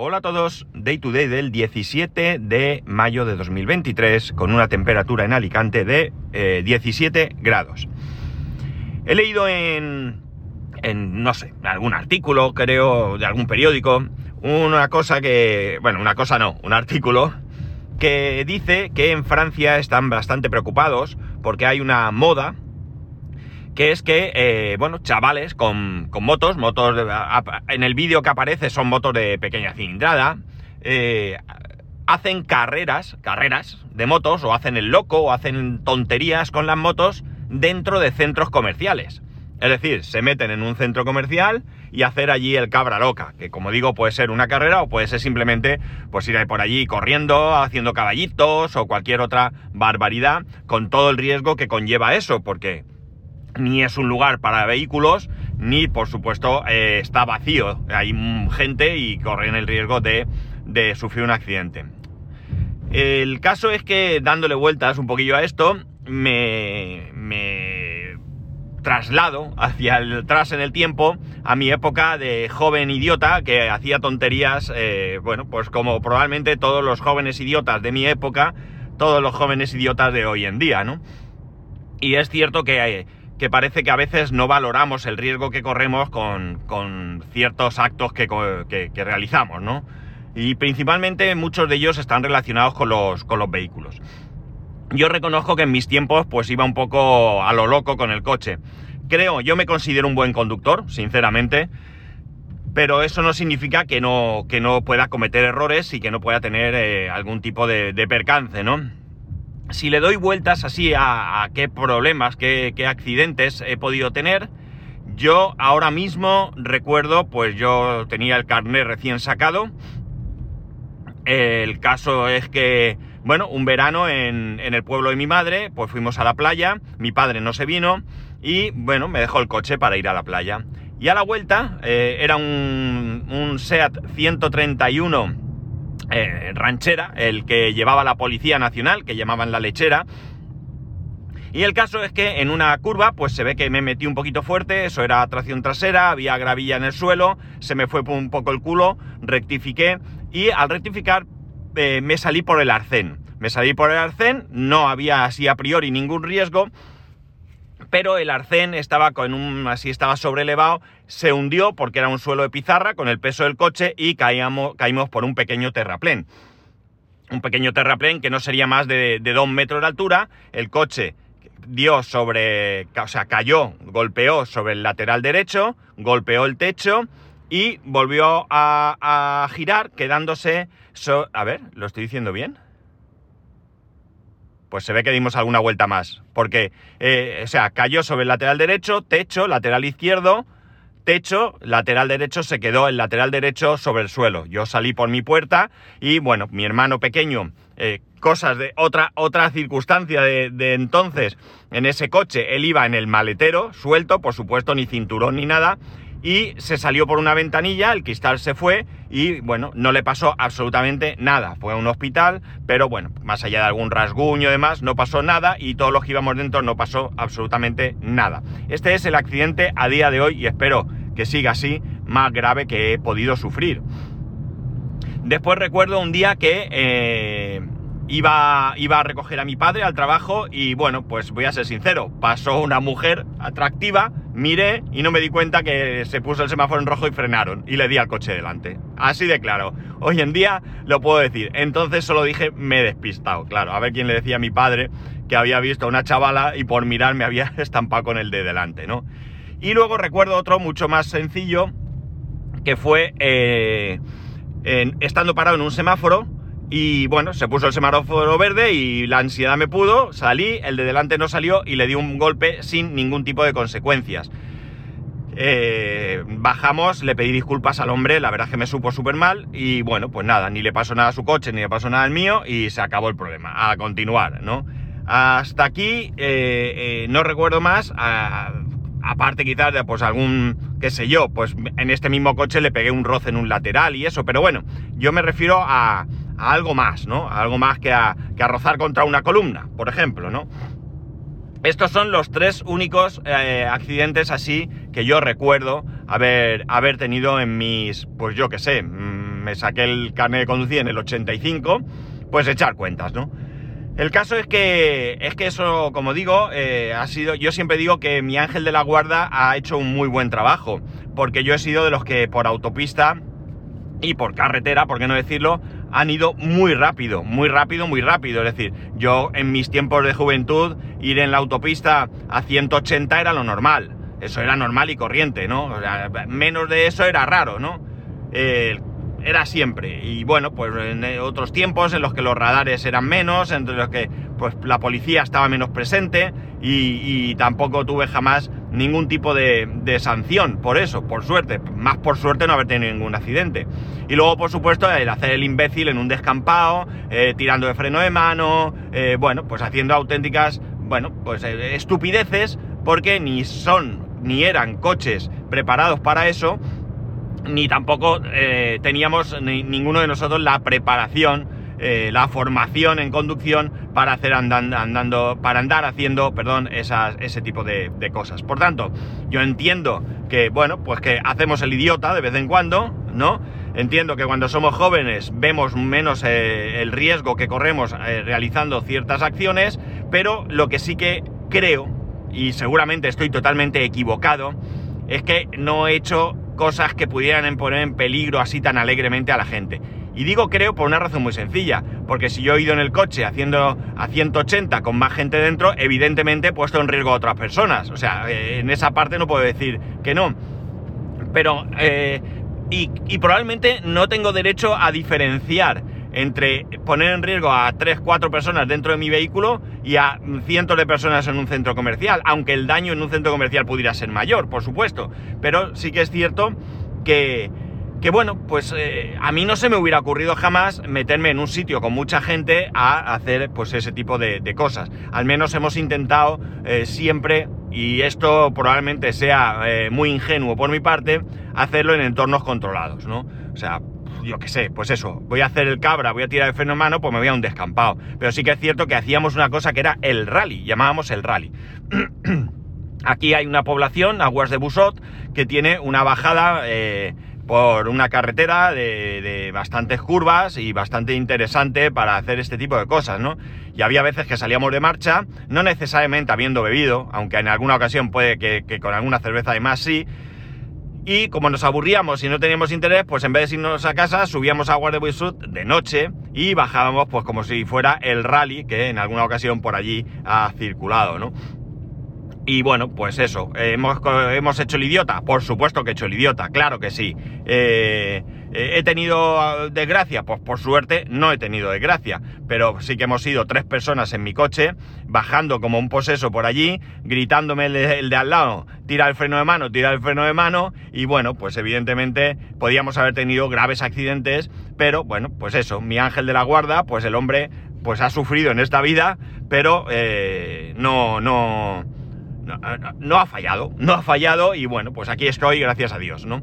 Hola a todos, Day to Day del 17 de mayo de 2023 con una temperatura en Alicante de 17 eh, grados. He leído en, en, no sé, algún artículo, creo, de algún periódico, una cosa que, bueno, una cosa no, un artículo que dice que en Francia están bastante preocupados porque hay una moda que es que, eh, bueno, chavales con, motos, motos, en el vídeo que aparece son motos de pequeña cilindrada, eh, hacen carreras, carreras de motos, o hacen el loco, o hacen tonterías con las motos dentro de centros comerciales. Es decir, se meten en un centro comercial y hacer allí el cabra loca, que como digo puede ser una carrera o puede ser simplemente pues ir por allí corriendo, haciendo caballitos o cualquier otra barbaridad, con todo el riesgo que conlleva eso, porque ni es un lugar para vehículos, ni por supuesto eh, está vacío. Hay gente y corren el riesgo de, sufrir un accidente. El caso es que dándole vueltas un poquillo a esto, me, traslado hacia atrás en el tiempo a mi época de joven idiota que hacía tonterías, eh, bueno, pues como probablemente todos los jóvenes idiotas de mi época, todos los jóvenes idiotas de hoy en día, ¿no? Y es cierto que que parece que a veces no valoramos el riesgo que corremos con, ciertos actos que, realizamos, ¿no? Y principalmente muchos de ellos están relacionados con los, con los vehículos. Yo reconozco que en mis tiempos pues iba un poco a lo loco con el coche. Creo, yo me considero un buen conductor, sinceramente, pero eso no significa que no, que no pueda cometer errores y que no pueda tener eh, algún tipo de, de percance, ¿no? Si le doy vueltas así a, qué problemas, qué, accidentes he podido tener, yo ahora mismo recuerdo, pues yo tenía el carnet recién sacado. El caso es que, bueno, un verano en, el pueblo de mi madre, pues fuimos a la playa, mi padre no se vino y, bueno, me dejó el coche para ir a la playa. Y a la vuelta eh, era un, un SEAT 131 eh, ranchera, el que llevaba la Policía Nacional, que llamaban la lechera. Y el caso es que en una curva, pues se ve que me metí un poquito fuerte, eso era tracción trasera, había gravilla en el suelo, se me fue un poco el culo, rectifiqué y al rectificar eh, me salí por el arcén. Me salí por el arcén, no había así a priori ningún riesgo, pero el arcén estaba con un, así estaba sobrelevado, se hundió porque era un suelo de pizarra con el peso del coche y caíamos, caímos por un pequeño terraplén. Un pequeño terraplén que no sería más de, dos metros de altura, el coche dio sobre, o sea, cayó, golpeó sobre el lateral derecho, golpeó el techo y volvió a, girar quedándose... a ver, ¿lo estoy diciendo bien? pues se ve que dimos alguna vuelta más. Porque, eh, o sea, cayó sobre el lateral derecho, techo, lateral izquierdo, techo, lateral derecho, se quedó el lateral derecho sobre el suelo. Yo salí por mi puerta y, bueno, mi hermano pequeño, eh, cosas de otra, otra circunstancia de, de entonces, en ese coche, él iba en el maletero, suelto, por supuesto, ni cinturón ni nada, y se salió por una ventanilla, el cristal se fue y bueno, no le pasó absolutamente nada. Fue a un hospital, pero bueno, más allá de algún rasguño y demás, no pasó nada y todos los que íbamos dentro no pasó absolutamente nada. Este es el accidente a día de hoy y espero que siga así, más grave que he podido sufrir. Después recuerdo un día que eh, iba, iba a recoger a mi padre al trabajo y bueno, pues voy a ser sincero, pasó una mujer atractiva, miré y no me di cuenta que se puso el semáforo en rojo y frenaron y le di al coche delante. Así de claro. Hoy en día lo puedo decir. Entonces solo dije me he despistado. Claro, a ver quién le decía a mi padre que había visto a una chavala y por mirar me había estampado con el de delante, ¿no? Y luego recuerdo otro mucho más sencillo que fue eh, estando parado en un semáforo y bueno, se puso el semáforo verde y la ansiedad me pudo, salí, el de delante no salió y le di un golpe sin ningún tipo de consecuencias. Eh, bajamos, le pedí disculpas al hombre, la verdad es que me supo súper mal y bueno, pues nada, ni le pasó nada a su coche, ni le pasó nada al mío y se acabó el problema. A continuar, ¿no? Hasta aquí eh, no recuerdo más, aparte quizás de pues algún, qué sé yo, pues en este mismo coche le pegué un roce en un lateral y eso, pero bueno, yo me refiero a, algo más, ¿no? algo más que a, que a rozar contra una columna, por ejemplo, ¿no? Estos son los tres únicos eh, accidentes así que yo recuerdo haber, tenido en mis, pues yo qué sé, mm, me saqué el carnet de conducir en el 85, pues echar cuentas, ¿no? El caso es que, es que eso, como digo, eh, ha sido, yo siempre digo que mi ángel de la guarda ha hecho un muy buen trabajo, porque yo he sido de los que por autopista y por carretera, por qué no decirlo, han ido muy rápido, muy rápido, muy rápido. Es decir, yo en mis tiempos de juventud ir en la autopista a 180 era lo normal. Eso era normal y corriente, ¿no? O sea, menos de eso era raro, ¿no? Eh, era siempre. Y bueno, pues en otros tiempos en los que los radares eran menos, entre los que pues la policía estaba menos presente y, tampoco tuve jamás ningún tipo de, sanción por eso, por suerte. Más por suerte no haber tenido ningún accidente. Y luego, por supuesto, el hacer el imbécil en un descampado, eh, tirando de freno de mano, eh, bueno, pues haciendo auténticas, bueno, pues eh, estupideces, porque ni son ni eran coches preparados para eso ni tampoco eh, teníamos ninguno de nosotros la preparación, eh, la formación en conducción para hacer andando, para andar haciendo, perdón, esas, ese tipo de, cosas. Por tanto, yo entiendo que, bueno, pues que hacemos el idiota de vez en cuando, ¿no? Entiendo que cuando somos jóvenes vemos menos eh, el riesgo que corremos realizando ciertas acciones, pero lo que sí que creo, y seguramente estoy totalmente equivocado, es que no he hecho cosas que pudieran poner en peligro así tan alegremente a la gente. Y digo creo por una razón muy sencilla, porque si yo he ido en el coche haciendo a 180 con más gente dentro, evidentemente he puesto en riesgo a otras personas. O sea, eh, en esa parte no puedo decir que no. Pero, eh, y, y probablemente no tengo derecho a diferenciar entre poner en riesgo a 3, 4 personas dentro de mi vehículo y a cientos de personas en un centro comercial, aunque el daño en un centro comercial pudiera ser mayor, por supuesto. Pero sí que es cierto que, que bueno, pues eh, a mí no se me hubiera ocurrido jamás meterme en un sitio con mucha gente a hacer pues ese tipo de, cosas. Al menos hemos intentado eh, siempre, y esto probablemente sea eh, muy ingenuo por mi parte, hacerlo en entornos controlados, ¿no? O sea, yo qué sé, pues eso, voy a hacer el cabra, voy a tirar el freno mano, pues me voy a un descampado. Pero sí que es cierto que hacíamos una cosa que era el rally, llamábamos el rally. Aquí hay una población, Aguas de Busot, que tiene una bajada eh, por una carretera de, bastantes curvas y bastante interesante para hacer este tipo de cosas, ¿no? Y había veces que salíamos de marcha, no necesariamente habiendo bebido, aunque en alguna ocasión puede que, que con alguna cerveza además sí, y como nos aburríamos y no teníamos interés, pues en vez de irnos a casa, subíamos a Guardia de noche y bajábamos pues como si fuera el rally que en alguna ocasión por allí ha circulado, ¿no? Y bueno, pues eso, ¿hemos, ¿hemos hecho el idiota? Por supuesto que he hecho el idiota, claro que sí. Eh, ¿He tenido ah, desgracia? Pues por suerte no he tenido desgracia, pero sí que hemos sido tres personas en mi coche, bajando como un poseso por allí, gritándome el de, al lado, tira el freno de mano, tira el freno de mano, y bueno, pues evidentemente podíamos haber tenido graves accidentes, pero bueno, pues eso, mi ángel de la guarda, pues el hombre pues ha sufrido en esta vida, pero eh, no, no no, ha fallado, no ha fallado y bueno, pues aquí estoy, gracias a Dios, ¿no?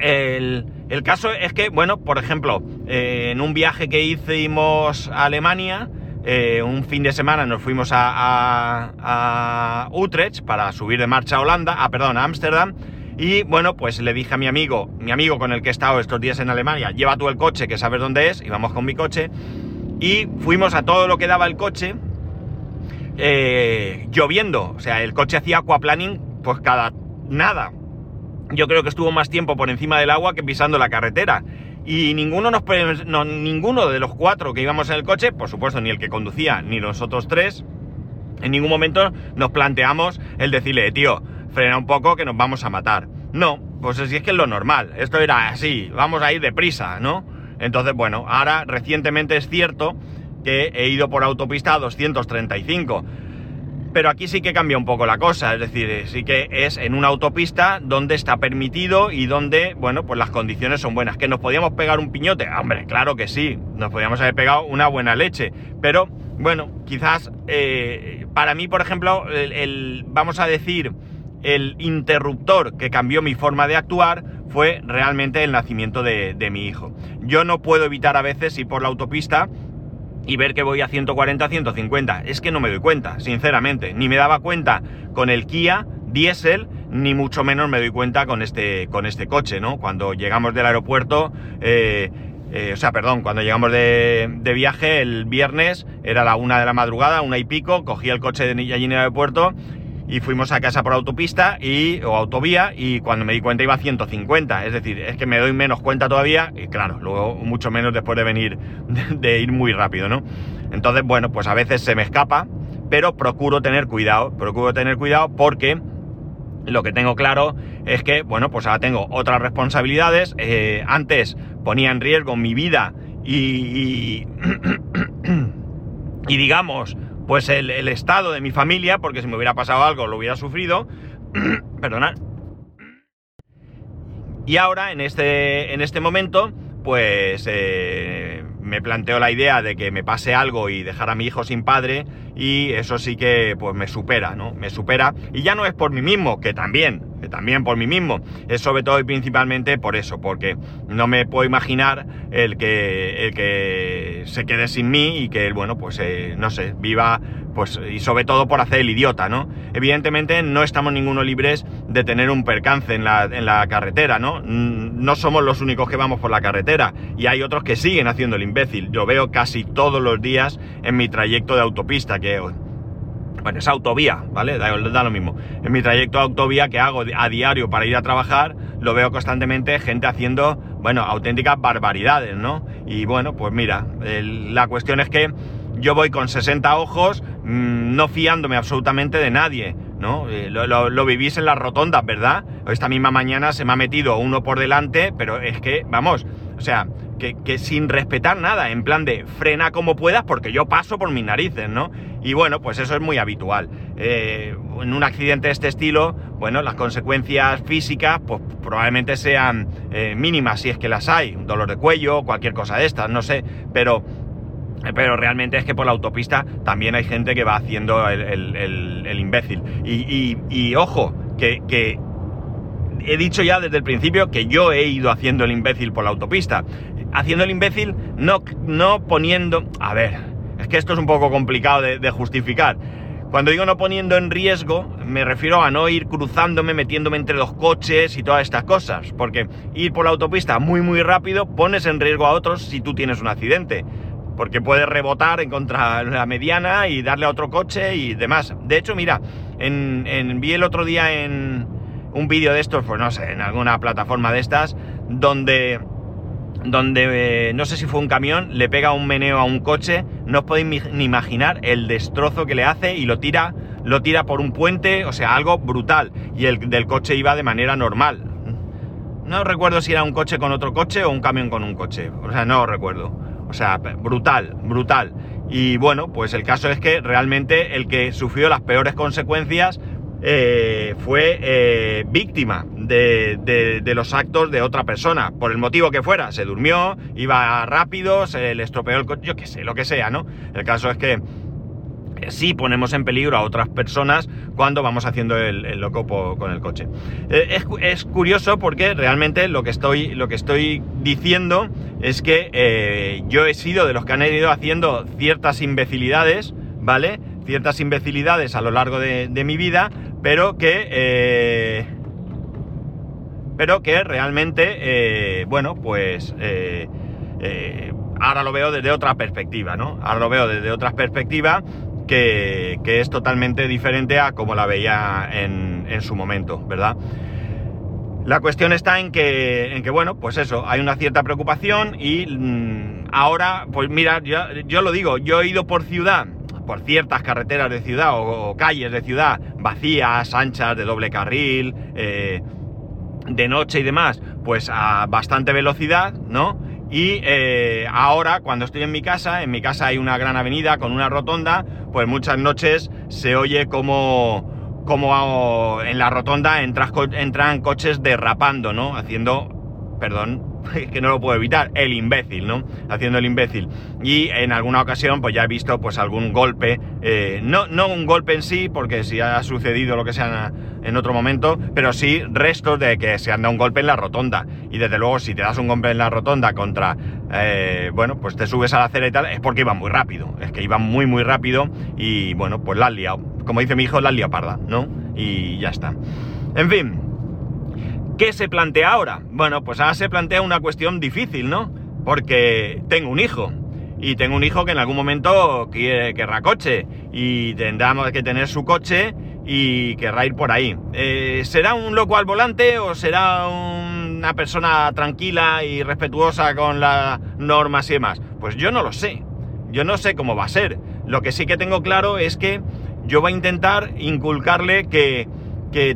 El, caso es que, bueno, por ejemplo, eh, en un viaje que hicimos a Alemania, eh, un fin de semana nos fuimos a, a, Utrecht para subir de marcha a Holanda, ah, perdón, a Ámsterdam, y bueno, pues le dije a mi amigo, mi amigo con el que he estado estos días en Alemania, lleva tú el coche, que sabes dónde es, y vamos con mi coche, y fuimos a todo lo que daba el coche, eh, lloviendo. O sea, el coche hacía aquaplaning pues cada nada. Yo creo que estuvo más tiempo por encima del agua que pisando la carretera. Y ninguno, de los cuatro que íbamos en el coche, por supuesto, ni el que conducía, ni los otros tres, en ningún momento nos planteamos el decirle, tío, frena un poco que nos vamos a matar. No, pues así es que es lo normal. Esto era así, vamos a ir deprisa, ¿no? Entonces, bueno, ahora recientemente es cierto que he ido por autopista a 235. Pero aquí sí que cambia un poco la cosa, es decir, sí que es en una autopista donde está permitido y donde, bueno, pues las condiciones son buenas. ¿Que nos podíamos pegar un piñote? Hombre, claro que sí, nos podíamos haber pegado una buena leche. Pero, bueno, quizás eh, para mí, por ejemplo, el, vamos a decir, el interruptor que cambió mi forma de actuar fue realmente el nacimiento de, de mi hijo. Yo no puedo evitar a veces ir por la autopista y ver que voy a 140, 150. Es que no me doy cuenta, sinceramente. Ni me daba cuenta con el Kia diésel, ni mucho menos me doy cuenta con este, con este coche, ¿no? Cuando llegamos del aeropuerto, eh, eh, o sea, perdón, cuando llegamos de, de, viaje el viernes, era la una de la madrugada, una y pico, cogí el coche de allí en el aeropuerto y fuimos a casa por autopista y, o autovía y cuando me di cuenta iba a 150. Es decir, es que me doy menos cuenta todavía y claro, luego mucho menos después de venir, de, ir muy rápido, ¿no? Entonces, bueno, pues a veces se me escapa, pero procuro tener cuidado, procuro tener cuidado porque lo que tengo claro es que, bueno, pues ahora tengo otras responsabilidades. Eh, antes ponía en riesgo mi vida y, y digamos, pues el, estado de mi familia, porque si me hubiera pasado algo lo hubiera sufrido. Perdonad. Y ahora, en este, en este momento, pues eh, me planteo la idea de que me pase algo y dejar a mi hijo sin padre y eso sí que pues me supera, ¿no? Me supera y ya no es por mí mismo, que también, que también por mí mismo, es sobre todo y principalmente por eso, porque no me puedo imaginar el que, el que se quede sin mí y que, bueno, pues eh, no sé, viva pues y sobre todo por hacer el idiota, ¿no? Evidentemente no estamos ninguno libres de tener un percance en la, en la carretera, ¿no? No somos los únicos que vamos por la carretera y hay otros que siguen haciendo el imbécil. Yo veo casi todos los días en mi trayecto de autopista que... Bueno, es autovía, ¿vale? Da, lo mismo. En mi trayecto de autovía que hago a diario para ir a trabajar, lo veo constantemente gente haciendo, bueno, auténticas barbaridades, ¿no? Y bueno, pues mira, la cuestión es que yo voy con 60 ojos, mmm, no fiándome absolutamente de nadie, ¿no? Eh, lo, lo, vivís en las rotondas, ¿verdad? Esta misma mañana se me ha metido uno por delante, pero es que, vamos, o sea, que, que, sin respetar nada, en plan de frena como puedas porque yo paso por mis narices, ¿no? Y bueno, pues eso es muy habitual. Eh, en un accidente de este estilo, bueno, las consecuencias físicas, pues probablemente sean eh, mínimas si es que las hay, un dolor de cuello, cualquier cosa de estas, no sé, pero pero realmente es que por la autopista también hay gente que va haciendo el, el, imbécil. Y, y, y ojo, que, que, he dicho ya desde el principio que yo he ido haciendo el imbécil por la autopista. Haciendo el imbécil no, no poniendo... A ver, es que esto es un poco complicado de, de justificar. Cuando digo no poniendo en riesgo, me refiero a no ir cruzándome, metiéndome entre los coches y todas estas cosas. Porque ir por la autopista muy muy rápido pones en riesgo a otros si tú tienes un accidente porque puede rebotar en contra la mediana y darle a otro coche y demás. De hecho, mira, en, vi el otro día en un vídeo de estos, pues no sé, en alguna plataforma de estas, donde, donde eh, no sé si fue un camión, le pega un meneo a un coche, no os podéis ni imaginar el destrozo que le hace y lo tira, lo tira por un puente, o sea, algo brutal. Y el del coche iba de manera normal. No recuerdo si era un coche con otro coche o un camión con un coche, o sea, no recuerdo. O sea, brutal, brutal. Y bueno, pues el caso es que realmente el que sufrió las peores consecuencias eh, fue eh, víctima de, de, los actos de otra persona, por el motivo que fuera. Se durmió, iba rápido, se le estropeó el coche, yo qué sé, lo que sea, ¿no? El caso es que sí ponemos en peligro a otras personas cuando vamos haciendo el, loco con el coche. Eh, es, curioso porque realmente lo que estoy, lo que estoy diciendo es que eh, yo he sido de los que han ido haciendo ciertas imbecilidades, ¿vale? Ciertas imbecilidades a lo largo de, mi vida, pero que... Eh, pero que realmente, bueno, pues... ahora lo veo desde otra perspectiva, ¿no? Ahora lo veo desde otra perspectiva que, es totalmente diferente a como la veía en, su momento, ¿verdad? La cuestión está en que, en que, bueno, pues eso, hay una cierta preocupación y mmm, ahora, pues mira, yo, yo, lo digo, yo he ido por ciudad, por ciertas carreteras de ciudad o, o calles de ciudad vacías, anchas, de doble carril, eh, de noche y demás, pues a bastante velocidad, ¿no? Y eh, ahora, cuando estoy en mi casa, en mi casa hay una gran avenida con una rotonda, pues muchas noches se oye como, como en la rotonda entran coches derrapando, ¿no? Haciendo, perdón, que no lo puedo evitar, el imbécil, ¿no? Haciendo el imbécil. Y en alguna ocasión, pues ya he visto pues algún golpe, eh, no, no un golpe en sí, porque si ha sucedido lo que sea en otro momento, pero sí restos de que se han dado un golpe en la rotonda. Y desde luego, si te das un golpe en la rotonda contra, eh, bueno, pues te subes a la acera y tal, es porque iba muy rápido. Es que iba muy, muy rápido y, bueno, pues la has liado. Como dice mi hijo, la has liado parda, ¿no? Y ya está. En fin, ¿qué se plantea ahora? Bueno, pues ahora se plantea una cuestión difícil, ¿no? Porque tengo un hijo. Y tengo un hijo que en algún momento quiere, querrá coche. Y tendrá que tener su coche y querrá ir por ahí. Eh, ¿Será un loco al volante o será una persona tranquila y respetuosa con las normas y demás? Pues yo no lo sé. Yo no sé cómo va a ser. Lo que sí que tengo claro es que yo voy a intentar inculcarle que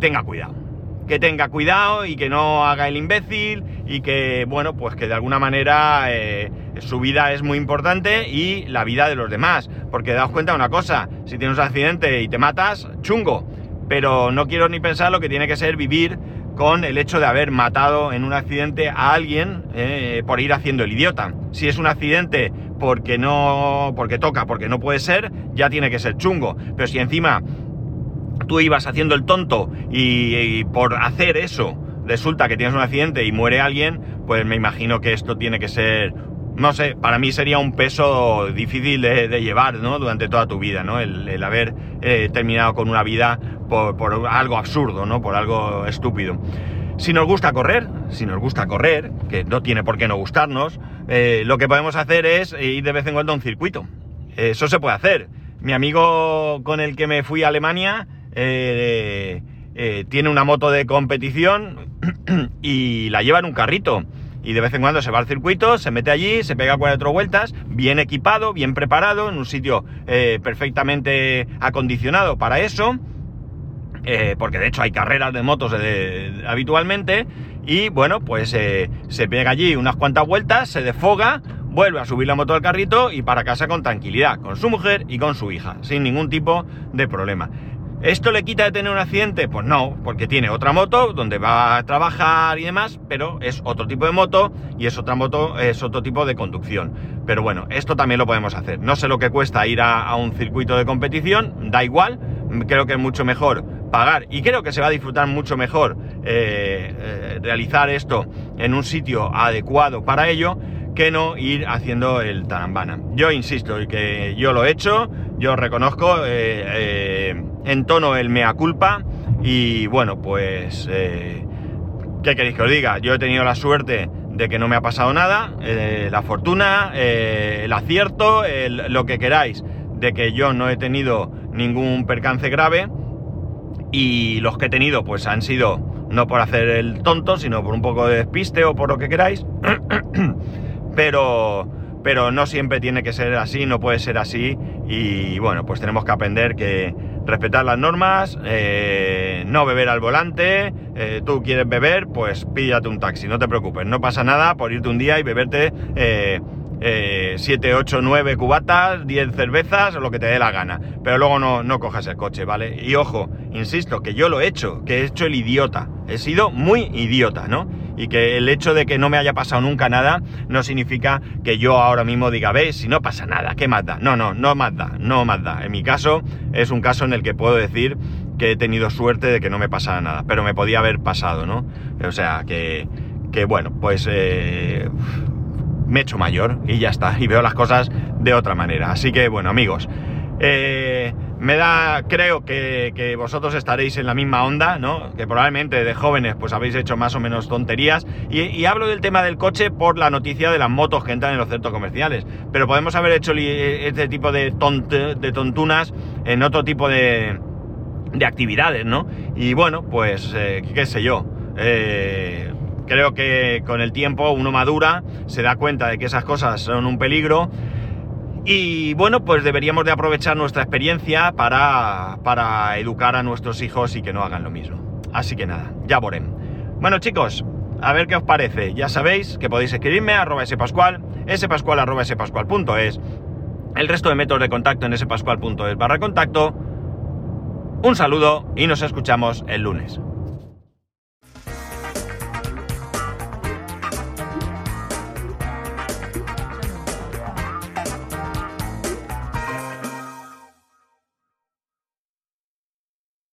tenga cuidado. Que tenga cuidado y que no haga el imbécil y que, bueno, pues que de alguna manera eh, su vida es muy importante y la vida de los demás. Porque daos cuenta de una cosa, si tienes un accidente y te matas, chungo. Pero no quiero ni pensar lo que tiene que ser vivir con el hecho de haber matado en un accidente a alguien eh, por ir haciendo el idiota. Si es un accidente porque no. porque toca, porque no puede ser, ya tiene que ser chungo. Pero si encima tú ibas haciendo el tonto y por hacer eso resulta que tienes un accidente y muere alguien, pues me imagino que esto tiene que ser, no sé, para mí sería un peso difícil de, llevar, ¿no? Durante toda tu vida, ¿no? El, haber eh, terminado con una vida por, algo absurdo, ¿no? Por algo estúpido. Si nos gusta correr, si nos gusta correr, que no tiene por qué no gustarnos, eh, lo que podemos hacer es ir de vez en cuando a un circuito. Eso se puede hacer. Mi amigo con el que me fui a Alemania eh, tiene una moto de competición y la lleva en un carrito. Y de vez en cuando se va al circuito, se mete allí, se pega cuatro vueltas, bien equipado, bien preparado, en un sitio eh, perfectamente acondicionado para eso. Eh, porque de hecho hay carreras de motos habitualmente. Y bueno, pues eh, se pega allí unas cuantas vueltas, se desfoga, vuelve a subir la moto al carrito y para casa con tranquilidad, con su mujer y con su hija, sin ningún tipo de problema. ¿Esto le quita de tener un accidente? Pues no, porque tiene otra moto donde va a trabajar y demás, pero es otro tipo de moto y es otra moto, es otro tipo de conducción. Pero bueno, esto también lo podemos hacer. No sé lo que cuesta ir a, un circuito de competición, da igual, creo que es mucho mejor pagar y creo que se va a disfrutar mucho mejor eh, eh, realizar esto en un sitio adecuado para ello que no ir haciendo el tarambana. Yo insisto, y que yo lo he hecho, yo reconozco, eh, eh, en tono el mea culpa y bueno, pues, eh, ¿qué queréis que os diga? Yo he tenido la suerte de que no me ha pasado nada, la fortuna, el acierto, lo que queráis, de que yo no he tenido ningún percance grave y los que he tenido pues han sido no por hacer el tonto, sino por un poco de despiste o por lo que queráis. pero, pero no siempre tiene que ser así, no puede ser así y bueno, pues tenemos que aprender que respetar las normas, eh, no beber al volante, eh, tú quieres beber, pues píllate un taxi, no te preocupes, no pasa nada por irte un día y beberte... 7, 8, 9 cubatas, 10 cervezas o lo que te dé la gana. Pero luego no, no cojas el coche, ¿vale? Y ojo, insisto, que yo lo he hecho, que he hecho el idiota. He sido muy idiota, ¿no? Y que el hecho de que no me haya pasado nunca nada no significa que yo ahora mismo diga, ves, si no pasa nada, ¿qué más da? No, no, no más da, no más da. En mi caso es un caso en el que puedo decir que he tenido suerte de que no me pasara nada, pero me podía haber pasado, ¿no? O sea, que, que bueno, pues eh, me he hecho mayor y ya está, y veo las cosas de otra manera. Así que bueno, amigos, eh, me da, creo que, vosotros estaréis en la misma onda, ¿no? Que probablemente de jóvenes pues habéis hecho más o menos tonterías. Y, hablo del tema del coche por la noticia de las motos que entran en los centros comerciales. Pero podemos haber hecho este tipo de, de tontunas en otro tipo de, de actividades, ¿no? Y bueno, pues, eh, qué sé yo. Eh, creo que con el tiempo uno madura, se da cuenta de que esas cosas son un peligro y bueno, pues deberíamos de aprovechar nuestra experiencia para, para educar a nuestros hijos y que no hagan lo mismo. Así que nada, ya veremos. Bueno chicos, a ver qué os parece. Ya sabéis que podéis escribirme a arroba spascual, spascual arroba spascual.es, el resto de métodos de contacto en spascual.es barra contacto. Un saludo y nos escuchamos el lunes.